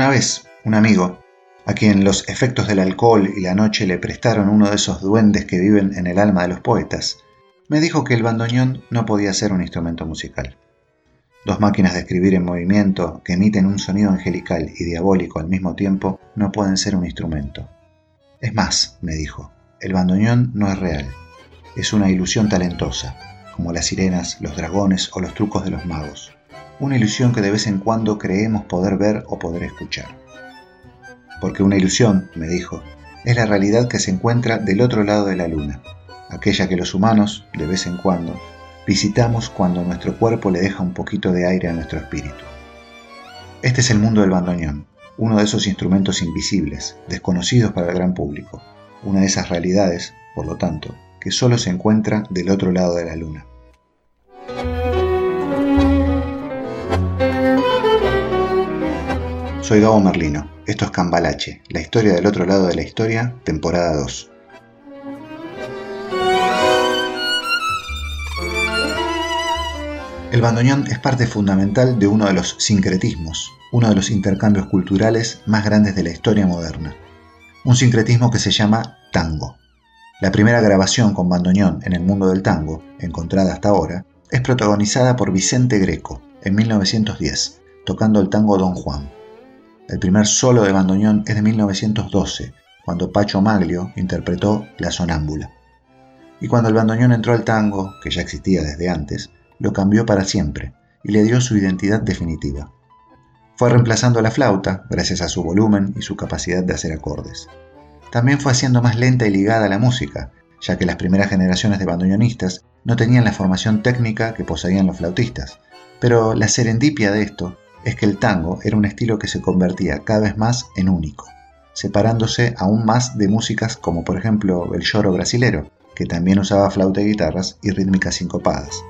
Una vez, un amigo, a quien los efectos del alcohol y la noche le prestaron uno de esos duendes que viven en el alma de los poetas, me dijo que el bandoneón no podía ser un instrumento musical. Dos máquinas de escribir en movimiento que emiten un sonido angelical y diabólico al mismo tiempo no pueden ser un instrumento. Es más, me dijo, el bandoneón no es real, es una ilusión talentosa, como las sirenas, los dragones o los trucos de los magos. Una ilusión que de vez en cuando creemos poder ver o poder escuchar. Porque una ilusión, me dijo, es la realidad que se encuentra del otro lado de la luna, aquella que los humanos, de vez en cuando, visitamos cuando nuestro cuerpo le deja un poquito de aire a nuestro espíritu. Este es el mundo del bandoneón, uno de esos instrumentos invisibles, desconocidos para el gran público, una de esas realidades, por lo tanto, que solo se encuentra del otro lado de la luna. Soy Gabo Merlino, esto es Cambalache, la historia del otro lado de la historia, temporada 2. El bandoneón es parte fundamental de uno de los sincretismos, uno de los intercambios culturales más grandes de la historia moderna. Un sincretismo que se llama tango. La primera grabación con bandoneón en el mundo del tango, encontrada hasta ahora, es protagonizada por Vicente Greco en 1910, tocando el tango Don Juan. El primer solo de bandoneón es de 1912, cuando Pacho Maglio interpretó La Sonámbula. Y cuando el bandoneón entró al tango, que ya existía desde antes, lo cambió para siempre y le dio su identidad definitiva. Fue reemplazando la flauta, gracias a su volumen y su capacidad de hacer acordes también fue haciendo más lenta y ligada a la música, ya que las primeras generaciones de bandoneonistas no tenían la formación técnica que poseían los flautistas. Pero la serendipia de esto es que el tango era un estilo que se convertía cada vez más en único, separándose aún más de músicas como por ejemplo el lloro brasilero, que también usaba flauta y guitarras y rítmicas sincopadas.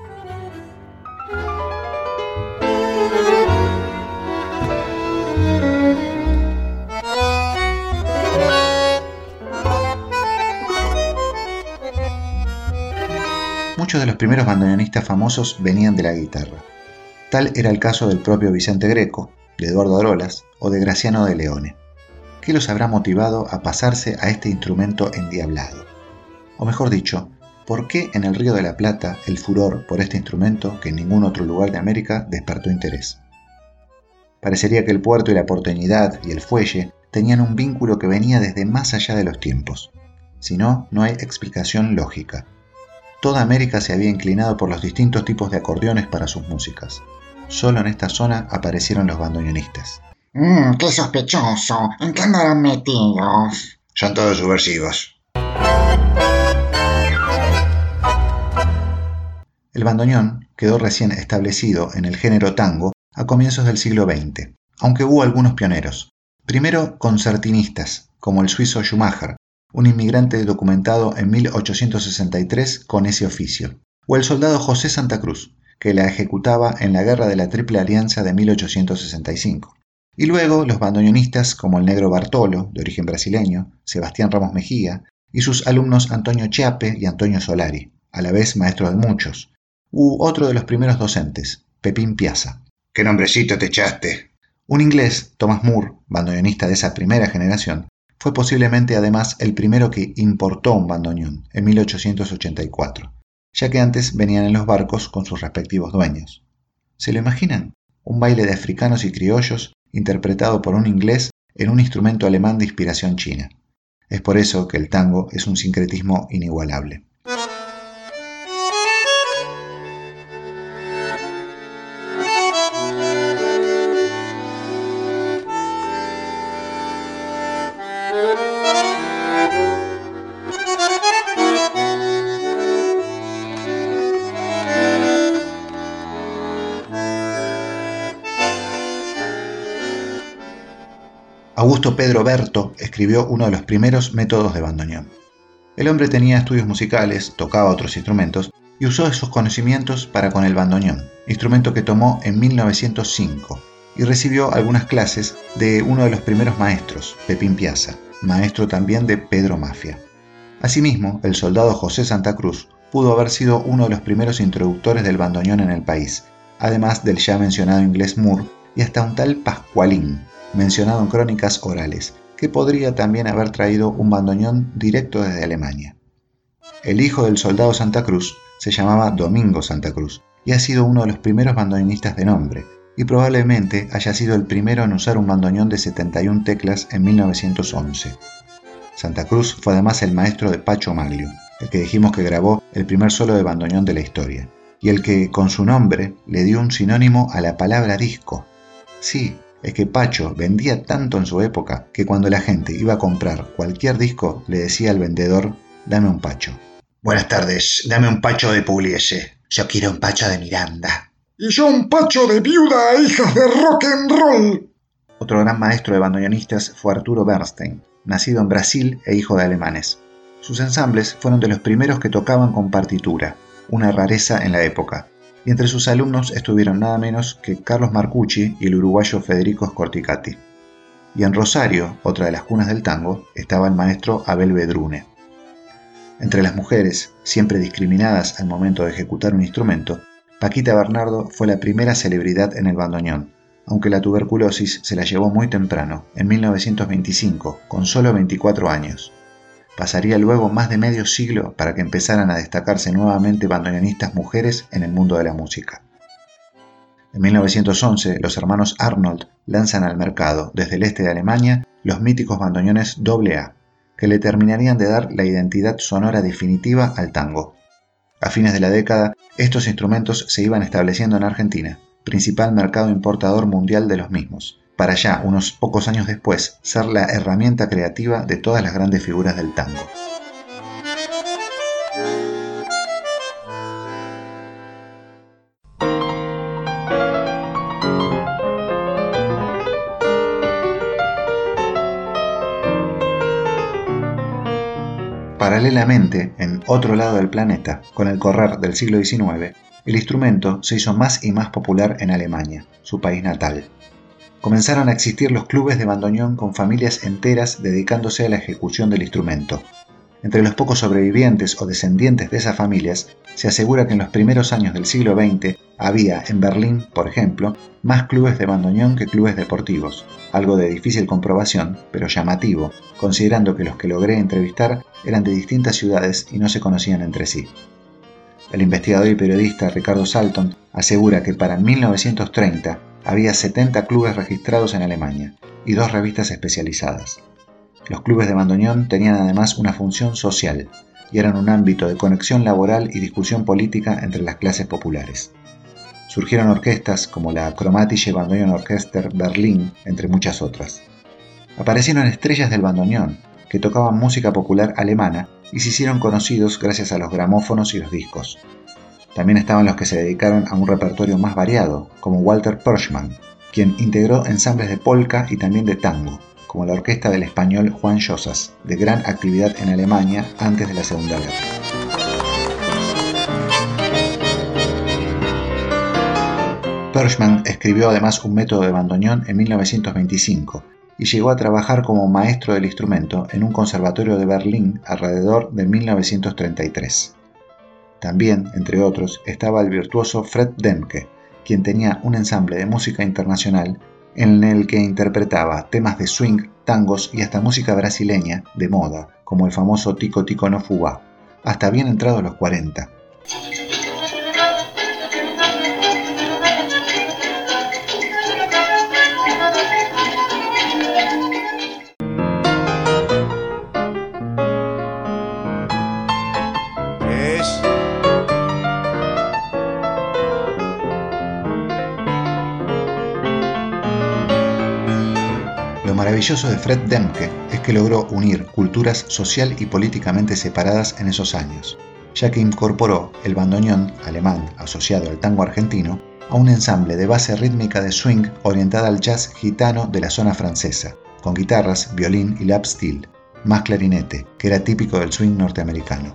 Muchos de los primeros bandoneonistas famosos venían de la guitarra. Tal era el caso del propio Vicente Greco, de Eduardo Arolas o de Graciano de Leone. ¿Qué los habrá motivado a pasarse a este instrumento endiablado? O mejor dicho, ¿por qué en el Río de la Plata el furor por este instrumento que en ningún otro lugar de América despertó interés? Parecería que el puerto y la porteñidad y el fuelle tenían un vínculo que venía desde más allá de los tiempos. Si no, no hay explicación lógica toda América se había inclinado por los distintos tipos de acordeones para sus músicas. Solo en esta zona aparecieron los bandoneonistas. Mmm, qué sospechoso. ¿En qué andarán metidos? Son todos subversivos. El bandoneón quedó recién establecido en el género tango a comienzos del siglo XX, aunque hubo algunos pioneros. Primero concertinistas, como el suizo Schumacher, un inmigrante documentado en 1863 con ese oficio, o el soldado José Santa Cruz, que la ejecutaba en la Guerra de la Triple Alianza de 1865. Y luego los bandoneonistas como el negro Bartolo, de origen brasileño, Sebastián Ramos Mejía, y sus alumnos Antonio Chiape y Antonio Solari, a la vez maestro de muchos, u otro de los primeros docentes, Pepín Piazza. ¿Qué nombrecito te echaste? Un inglés, Thomas Moore, bandoneonista de esa primera generación, fue posiblemente además el primero que importó un bandoneón, en 1884, ya que antes venían en los barcos con sus respectivos dueños. ¿Se lo imaginan? Un baile de africanos y criollos interpretado por un inglés en un instrumento alemán de inspiración china. Es por eso que el tango es un sincretismo inigualable. Pedro Berto escribió uno de los primeros métodos de bandoneón. El hombre tenía estudios musicales, tocaba otros instrumentos y usó esos conocimientos para con el bandoneón, instrumento que tomó en 1905, y recibió algunas clases de uno de los primeros maestros, Pepín Piazza, maestro también de Pedro Mafia. Asimismo, el soldado José Santa Cruz pudo haber sido uno de los primeros introductores del bandoneón en el país, además del ya mencionado inglés Moore y hasta un tal Pascualín, mencionado en crónicas orales, que podría también haber traído un bandoneón directo desde Alemania. El hijo del soldado Santa Cruz se llamaba Domingo Santa Cruz y ha sido uno de los primeros bandoneonistas de nombre, y probablemente haya sido el primero en usar un bandoneón de 71 teclas en 1911. Santa Cruz fue además el maestro de Pacho Maglio, el que dijimos que grabó el primer solo de bandoneón de la historia, y el que con su nombre le dio un sinónimo a la palabra disco. Sí, es que Pacho vendía tanto en su época que cuando la gente iba a comprar cualquier disco le decía al vendedor, dame un Pacho. Buenas tardes, dame un Pacho de Pugliese. Yo quiero un Pacho de Miranda. Y yo un Pacho de viuda a hijas de rock and roll. Otro gran maestro de bandoneonistas fue Arturo Bernstein, nacido en Brasil e hijo de alemanes. Sus ensambles fueron de los primeros que tocaban con partitura, una rareza en la época, y entre sus alumnos estuvieron nada menos que Carlos Marcucci y el uruguayo Federico Scorticati. Y en Rosario, otra de las cunas del tango, estaba el maestro Abel Bedrune. Entre las mujeres, siempre discriminadas al momento de ejecutar un instrumento, Paquita Bernardo fue la primera celebridad en el bandoneón, aunque la tuberculosis se la llevó muy temprano, en 1925, con solo 24 años. Pasaría luego más de medio siglo para que empezaran a destacarse nuevamente bandoneonistas mujeres en el mundo de la música. En 1911, los hermanos Arnold lanzan al mercado, desde el este de Alemania, los míticos bandoneones AA, que le terminarían de dar la identidad sonora definitiva al tango. A fines de la década, estos instrumentos se iban estableciendo en Argentina, principal mercado importador mundial de los mismos, para ya, unos pocos años después, ser la herramienta creativa de todas las grandes figuras del tango. Paralelamente, en otro lado del planeta, con el correr del siglo XIX, el instrumento se hizo más y más popular en Alemania, su país natal. Comenzaron a existir los clubes de bandoneón con familias enteras dedicándose a la ejecución del instrumento. Entre los pocos sobrevivientes o descendientes de esas familias, se asegura que en los primeros años del siglo XX había en Berlín, por ejemplo, más clubes de bandoneón que clubes deportivos, algo de difícil comprobación, pero llamativo, considerando que los que logré entrevistar eran de distintas ciudades y no se conocían entre sí. El investigador y periodista Ricardo Salton asegura que para 1930 había 70 clubes registrados en Alemania y dos revistas especializadas. Los clubes de bandoneón tenían además una función social y eran un ámbito de conexión laboral y discusión política entre las clases populares. Surgieron orquestas como la Chromatische Bandoneon Orchester Berlin, entre muchas otras. Aparecieron estrellas del bandoneón, que tocaban música popular alemana y se hicieron conocidos gracias a los gramófonos y los discos. También estaban los que se dedicaron a un repertorio más variado, como Walter Perschmann, quien integró ensambles de polka y también de tango, como la orquesta del español Juan Llosas, de gran actividad en Alemania antes de la Segunda Guerra. Perschmann escribió además un método de bandoneón en 1925 y llegó a trabajar como maestro del instrumento en un conservatorio de Berlín alrededor de 1933. También, entre otros, estaba el virtuoso Fred Demke, quien tenía un ensamble de música internacional en el que interpretaba temas de swing, tangos y hasta música brasileña de moda, como el famoso Tico Tico no Fugá, hasta bien entrados los 40, maravilloso de Fred Demke es que logró unir culturas social y políticamente separadas en esos años, ya que incorporó el bandoneón alemán asociado al tango argentino a un ensamble de base rítmica de swing orientada al jazz gitano de la zona francesa, con guitarras, violín y lap steel, más clarinete, que era típico del swing norteamericano.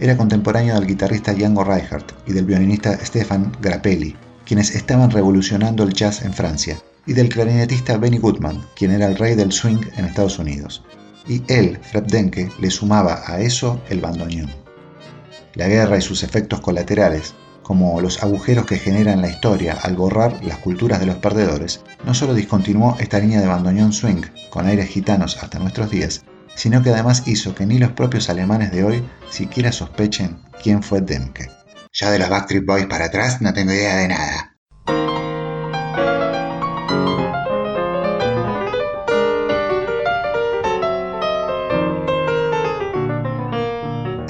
Era contemporáneo del guitarrista Django Reinhardt y del violinista Stefan Grappelli, quienes estaban revolucionando el jazz en Francia y del clarinetista Benny Goodman, quien era el rey del swing en Estados Unidos. Y él, Fred Denke, le sumaba a eso el bandoneón. La guerra y sus efectos colaterales como los agujeros que generan la historia al borrar las culturas de los perdedores, no solo discontinuó esta línea de bandoneón swing con aires gitanos hasta nuestros días, sino que además hizo que ni los propios alemanes de hoy siquiera sospechen quién fue Demke. Ya de los Backstreet Boys para atrás no tengo idea de nada.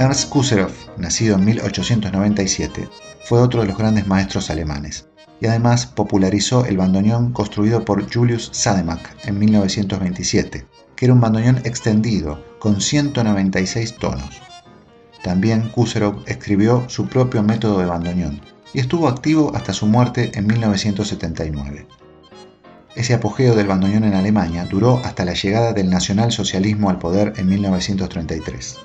Ernst Kuserov, nacido en 1897, fue otro de los grandes maestros alemanes y además popularizó el bandoneón construido por Julius Sademack en 1927, que era un bandoneón extendido con 196 tonos. También Kuserov escribió su propio método de bandoneón y estuvo activo hasta su muerte en 1979. Ese apogeo del bandoneón en Alemania duró hasta la llegada del nacionalsocialismo al poder en 1933.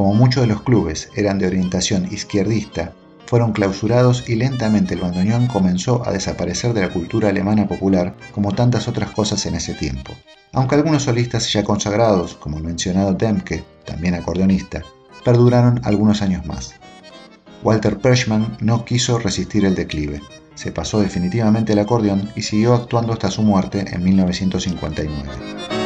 Como muchos de los clubes eran de orientación izquierdista, fueron clausurados y lentamente el bandoneón comenzó a desaparecer de la cultura alemana popular como tantas otras cosas en ese tiempo. Aunque algunos solistas ya consagrados, como el mencionado Demke, también acordeonista, perduraron algunos años más. Walter Perschmann no quiso resistir el declive, se pasó definitivamente al acordeón y siguió actuando hasta su muerte en 1959.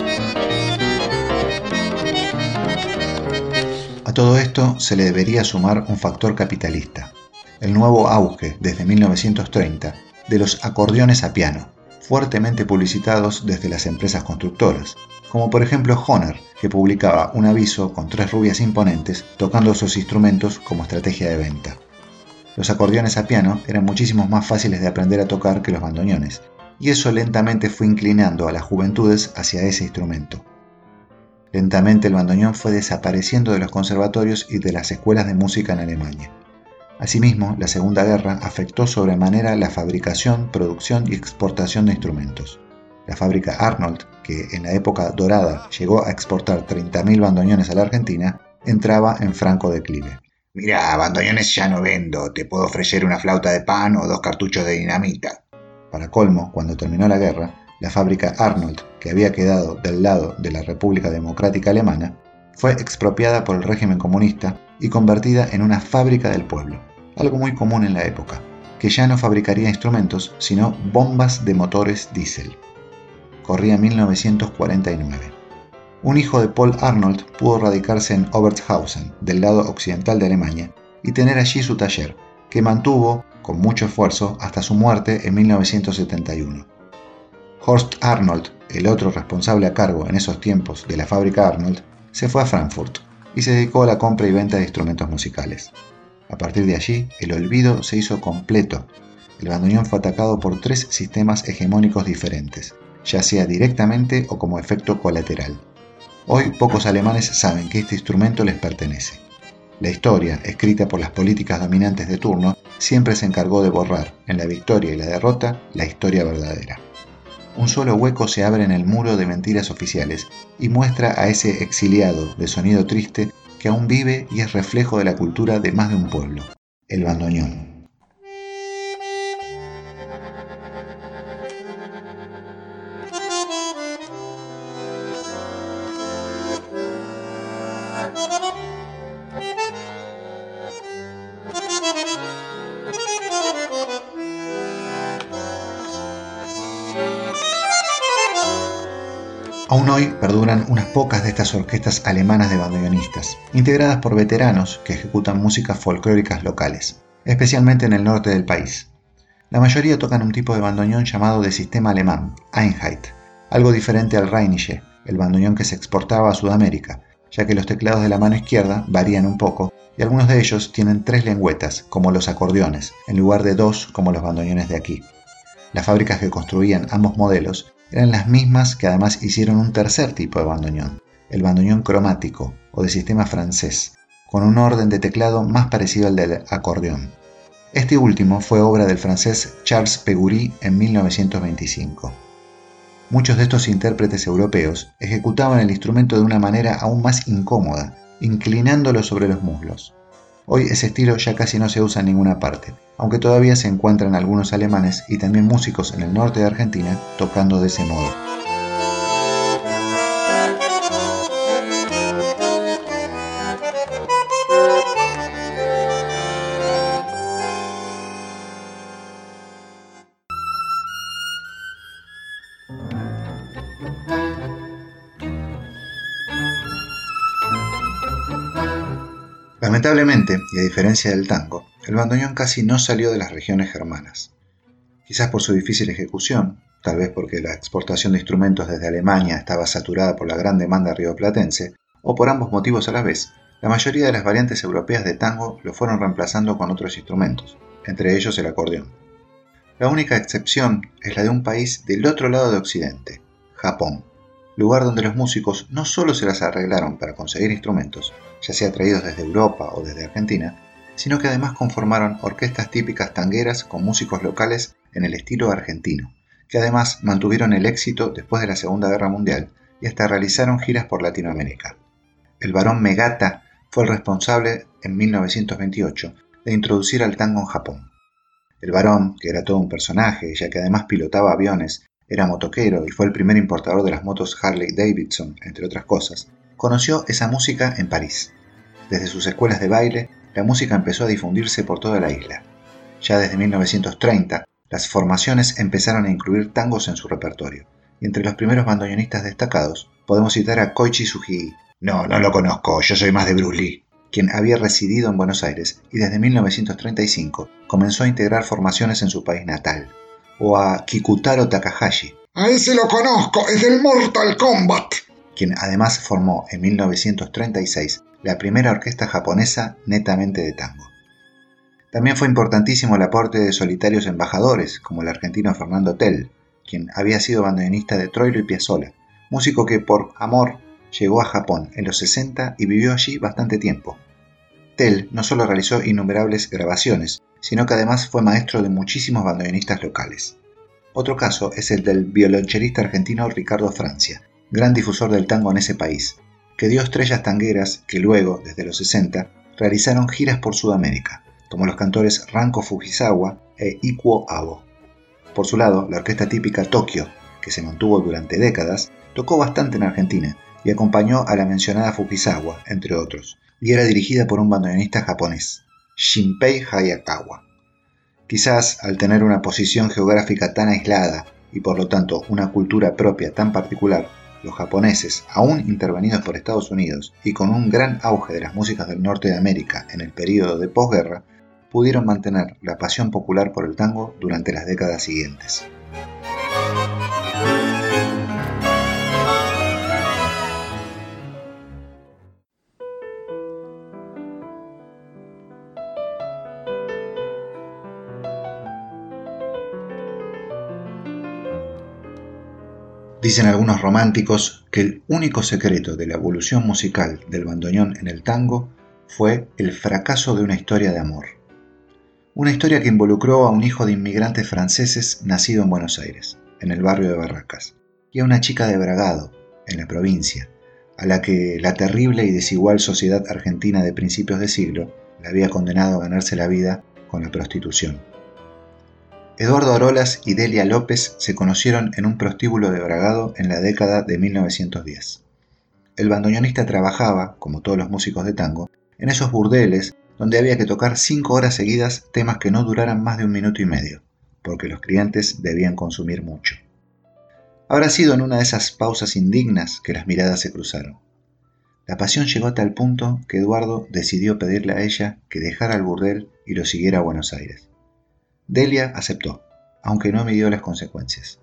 Todo esto se le debería sumar un factor capitalista, el nuevo auge desde 1930 de los acordeones a piano, fuertemente publicitados desde las empresas constructoras, como por ejemplo Honor, que publicaba un aviso con tres rubias imponentes tocando sus instrumentos como estrategia de venta. Los acordeones a piano eran muchísimo más fáciles de aprender a tocar que los bandoneones, y eso lentamente fue inclinando a las juventudes hacia ese instrumento. Lentamente el bandoneón fue desapareciendo de los conservatorios y de las escuelas de música en Alemania. Asimismo, la Segunda Guerra afectó sobremanera la fabricación, producción y exportación de instrumentos. La fábrica Arnold, que en la época dorada llegó a exportar 30.000 bandoneones a la Argentina, entraba en franco declive. Mira, bandoneones ya no vendo, te puedo ofrecer una flauta de pan o dos cartuchos de dinamita. Para colmo, cuando terminó la guerra, la fábrica Arnold, que había quedado del lado de la República Democrática Alemana, fue expropiada por el régimen comunista y convertida en una fábrica del pueblo, algo muy común en la época, que ya no fabricaría instrumentos, sino bombas de motores diésel. Corría 1949. Un hijo de Paul Arnold pudo radicarse en Obertshausen, del lado occidental de Alemania, y tener allí su taller, que mantuvo, con mucho esfuerzo, hasta su muerte en 1971. Horst Arnold, el otro responsable a cargo en esos tiempos de la fábrica Arnold, se fue a Frankfurt y se dedicó a la compra y venta de instrumentos musicales. A partir de allí, el olvido se hizo completo. El bandoneón fue atacado por tres sistemas hegemónicos diferentes, ya sea directamente o como efecto colateral. Hoy pocos alemanes saben que este instrumento les pertenece. La historia, escrita por las políticas dominantes de turno, siempre se encargó de borrar, en la victoria y la derrota, la historia verdadera un solo hueco se abre en el muro de mentiras oficiales y muestra a ese exiliado de sonido triste que aún vive y es reflejo de la cultura de más de un pueblo, el bandoneón. Hoy perduran unas pocas de estas orquestas alemanas de bandoneonistas, integradas por veteranos que ejecutan músicas folclóricas locales, especialmente en el norte del país. La mayoría tocan un tipo de bandoneón llamado de sistema alemán, Einheit, algo diferente al Rheinische, el bandoneón que se exportaba a Sudamérica, ya que los teclados de la mano izquierda varían un poco y algunos de ellos tienen tres lengüetas, como los acordeones, en lugar de dos como los bandoneones de aquí. Las fábricas que construían ambos modelos eran las mismas que además hicieron un tercer tipo de bandoneón, el bandoneón cromático o de sistema francés, con un orden de teclado más parecido al del acordeón. Este último fue obra del francés Charles Pegury en 1925. Muchos de estos intérpretes europeos ejecutaban el instrumento de una manera aún más incómoda, inclinándolo sobre los muslos. Hoy ese estilo ya casi no se usa en ninguna parte, aunque todavía se encuentran algunos alemanes y también músicos en el norte de Argentina tocando de ese modo. Lamentablemente, y a diferencia del tango, el bandoneón casi no salió de las regiones germanas. Quizás por su difícil ejecución, tal vez porque la exportación de instrumentos desde Alemania estaba saturada por la gran demanda rioplatense, o por ambos motivos a la vez, la mayoría de las variantes europeas de tango lo fueron reemplazando con otros instrumentos, entre ellos el acordeón. La única excepción es la de un país del otro lado de Occidente, Japón, lugar donde los músicos no solo se las arreglaron para conseguir instrumentos, ya sea traídos desde Europa o desde Argentina, sino que además conformaron orquestas típicas tangueras con músicos locales en el estilo argentino, que además mantuvieron el éxito después de la Segunda Guerra Mundial y hasta realizaron giras por Latinoamérica. El barón Megata fue el responsable, en 1928, de introducir al tango en Japón. El varón, que era todo un personaje, ya que además pilotaba aviones, era motoquero y fue el primer importador de las motos Harley Davidson, entre otras cosas, conoció esa música en París. Desde sus escuelas de baile, la música empezó a difundirse por toda la isla. Ya desde 1930, las formaciones empezaron a incluir tangos en su repertorio, y entre los primeros bandoneonistas destacados podemos citar a Koichi Sugii, no, no lo conozco, yo soy más de Bruce. Quien había residido en Buenos Aires y desde 1935 comenzó a integrar formaciones en su país natal. O a Kikutaro Takahashi. A ese lo conozco, es del Mortal Kombat. Quien además formó en 1936 la primera orquesta japonesa netamente de tango. También fue importantísimo el aporte de solitarios embajadores, como el argentino Fernando Tell, quien había sido bandoneonista de Troilo y Piazzolla, músico que por amor llegó a Japón en los 60 y vivió allí bastante tiempo. Tell no solo realizó innumerables grabaciones, sino que además fue maestro de muchísimos bandoneonistas locales. Otro caso es el del violonchelista argentino Ricardo Francia, gran difusor del tango en ese país, que dio estrellas tangueras que luego, desde los 60, realizaron giras por Sudamérica, como los cantores Ranko Fujisawa e Ikuo Abo. Por su lado, la orquesta típica Tokio, que se mantuvo durante décadas, tocó bastante en Argentina y acompañó a la mencionada Fujisawa, entre otros, y era dirigida por un bandoneonista japonés, Shinpei Hayakawa. Quizás al tener una posición geográfica tan aislada y por lo tanto una cultura propia tan particular, los japoneses, aún intervenidos por Estados Unidos y con un gran auge de las músicas del norte de América en el período de posguerra, pudieron mantener la pasión popular por el tango durante las décadas siguientes. Dicen algunos románticos que el único secreto de la evolución musical del bandoneón en el tango fue el fracaso de una historia de amor. Una historia que involucró a un hijo de inmigrantes franceses nacido en Buenos Aires, en el barrio de Barracas, y a una chica de Bragado, en la provincia, a la que la terrible y desigual sociedad argentina de principios de siglo le había condenado a ganarse la vida con la prostitución. Eduardo Arolas y Delia López se conocieron en un prostíbulo de Bragado en la década de 1910. El bandoneonista trabajaba, como todos los músicos de tango, en esos burdeles donde había que tocar cinco horas seguidas temas que no duraran más de un minuto y medio, porque los clientes debían consumir mucho. Habrá sido en una de esas pausas indignas que las miradas se cruzaron. La pasión llegó a tal punto que Eduardo decidió pedirle a ella que dejara el burdel y lo siguiera a Buenos Aires. Delia aceptó, aunque no midió las consecuencias.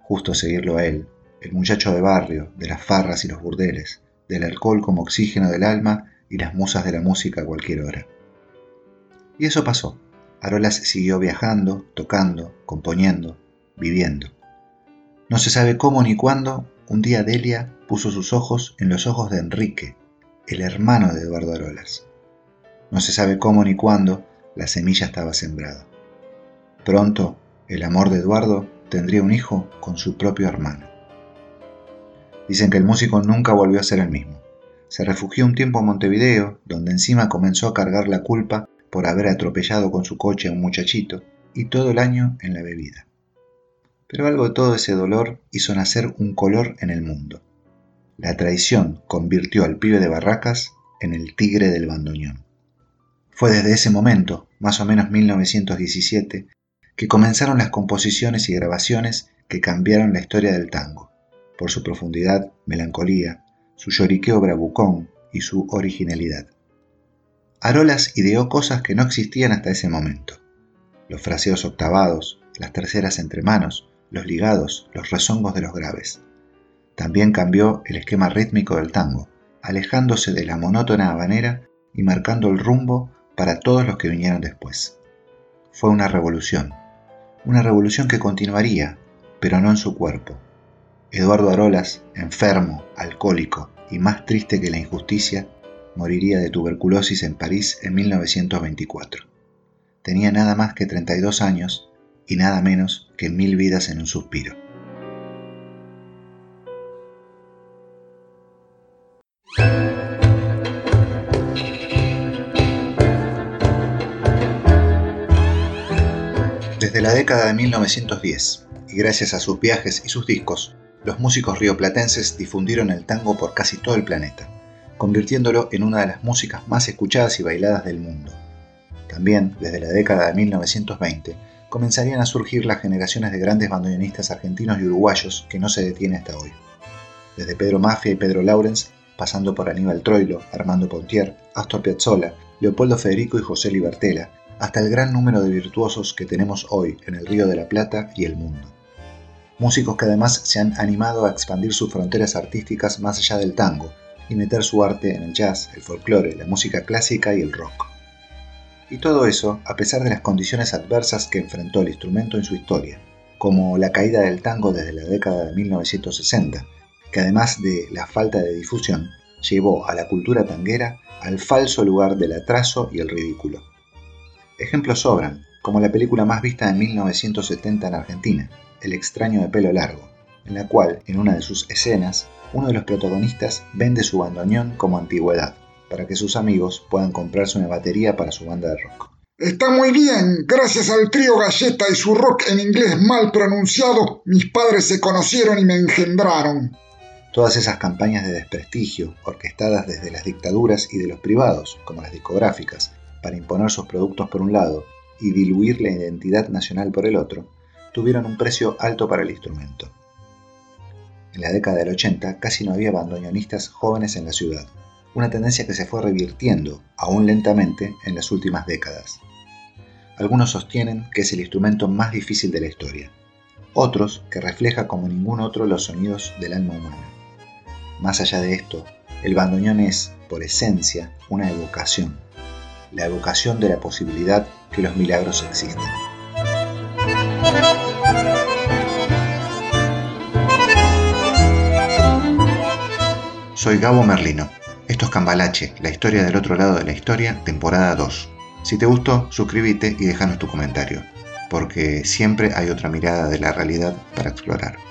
Justo seguirlo a él, el muchacho de barrio, de las farras y los burdeles, del alcohol como oxígeno del alma y las musas de la música a cualquier hora. Y eso pasó. Arolas siguió viajando, tocando, componiendo, viviendo. No se sabe cómo ni cuándo, un día Delia puso sus ojos en los ojos de Enrique, el hermano de Eduardo Arolas. No se sabe cómo ni cuándo, la semilla estaba sembrada. Pronto, el amor de Eduardo tendría un hijo con su propio hermano. Dicen que el músico nunca volvió a ser el mismo. Se refugió un tiempo en Montevideo, donde encima comenzó a cargar la culpa por haber atropellado con su coche a un muchachito, y todo el año en la bebida. Pero algo de todo ese dolor hizo nacer un color en el mundo. La traición convirtió al pibe de Barracas en el tigre del bandoneón. Fue desde ese momento, más o menos 1917, que comenzaron las composiciones y grabaciones que cambiaron la historia del tango, por su profundidad, melancolía, su lloriqueo bravucón y su originalidad. Arolas ideó cosas que no existían hasta ese momento. Los fraseos octavados, las terceras entre manos, los ligados, los rezongos de los graves. También cambió el esquema rítmico del tango, alejándose de la monótona habanera y marcando el rumbo para todos los que vinieron después. Fue una revolución, una revolución que continuaría, pero no en su cuerpo. Eduardo Arolas, enfermo, alcohólico y más triste que la injusticia, moriría de tuberculosis en París en 1924. Tenía nada más que 32 años y nada menos que mil vidas en un suspiro. La década de 1910, y gracias a sus viajes y sus discos, los músicos rioplatenses difundieron el tango por casi todo el planeta, convirtiéndolo en una de las músicas más escuchadas y bailadas del mundo. También, desde la década de 1920, comenzarían a surgir las generaciones de grandes bandoneonistas argentinos y uruguayos que no se detiene hasta hoy. Desde Pedro Mafia y Pedro Laurens, pasando por Aníbal Troilo, Armando Pontier, Astor Piazzolla, Leopoldo Federico y José Libertela, hasta el gran número de virtuosos que tenemos hoy en el Río de la Plata y el mundo. Músicos que además se han animado a expandir sus fronteras artísticas más allá del tango y meter su arte en el jazz, el folclore, la música clásica y el rock. Y todo eso a pesar de las condiciones adversas que enfrentó el instrumento en su historia, como la caída del tango desde la década de 1960, que además de la falta de difusión, llevó a la cultura tanguera al falso lugar del atraso y el ridículo. Ejemplos sobran, como la película más vista en 1970 en Argentina, El extraño de pelo largo, en la cual, en una de sus escenas, uno de los protagonistas vende su bandoneón como antigüedad, para que sus amigos puedan comprarse una batería para su banda de rock. Está muy bien, gracias al trío Galleta y su rock en inglés mal pronunciado, mis padres se conocieron y me engendraron. Todas esas campañas de desprestigio, orquestadas desde las dictaduras y de los privados, como las discográficas, para imponer sus productos por un lado y diluir la identidad nacional por el otro, tuvieron un precio alto para el instrumento. En la década del 80 casi no había bandoneonistas jóvenes en la ciudad, una tendencia que se fue revirtiendo, aún lentamente, en las últimas décadas. Algunos sostienen que es el instrumento más difícil de la historia, otros que refleja como ningún otro los sonidos del alma humana. Más allá de esto, el bandoneón es, por esencia, una evocación, la evocación de la posibilidad que los milagros existen. Soy Gabo Merlino. Esto es Cambalache, la historia del otro lado de la historia, temporada 2. Si te gustó, suscríbete y déjanos tu comentario, porque siempre hay otra mirada de la realidad para explorar.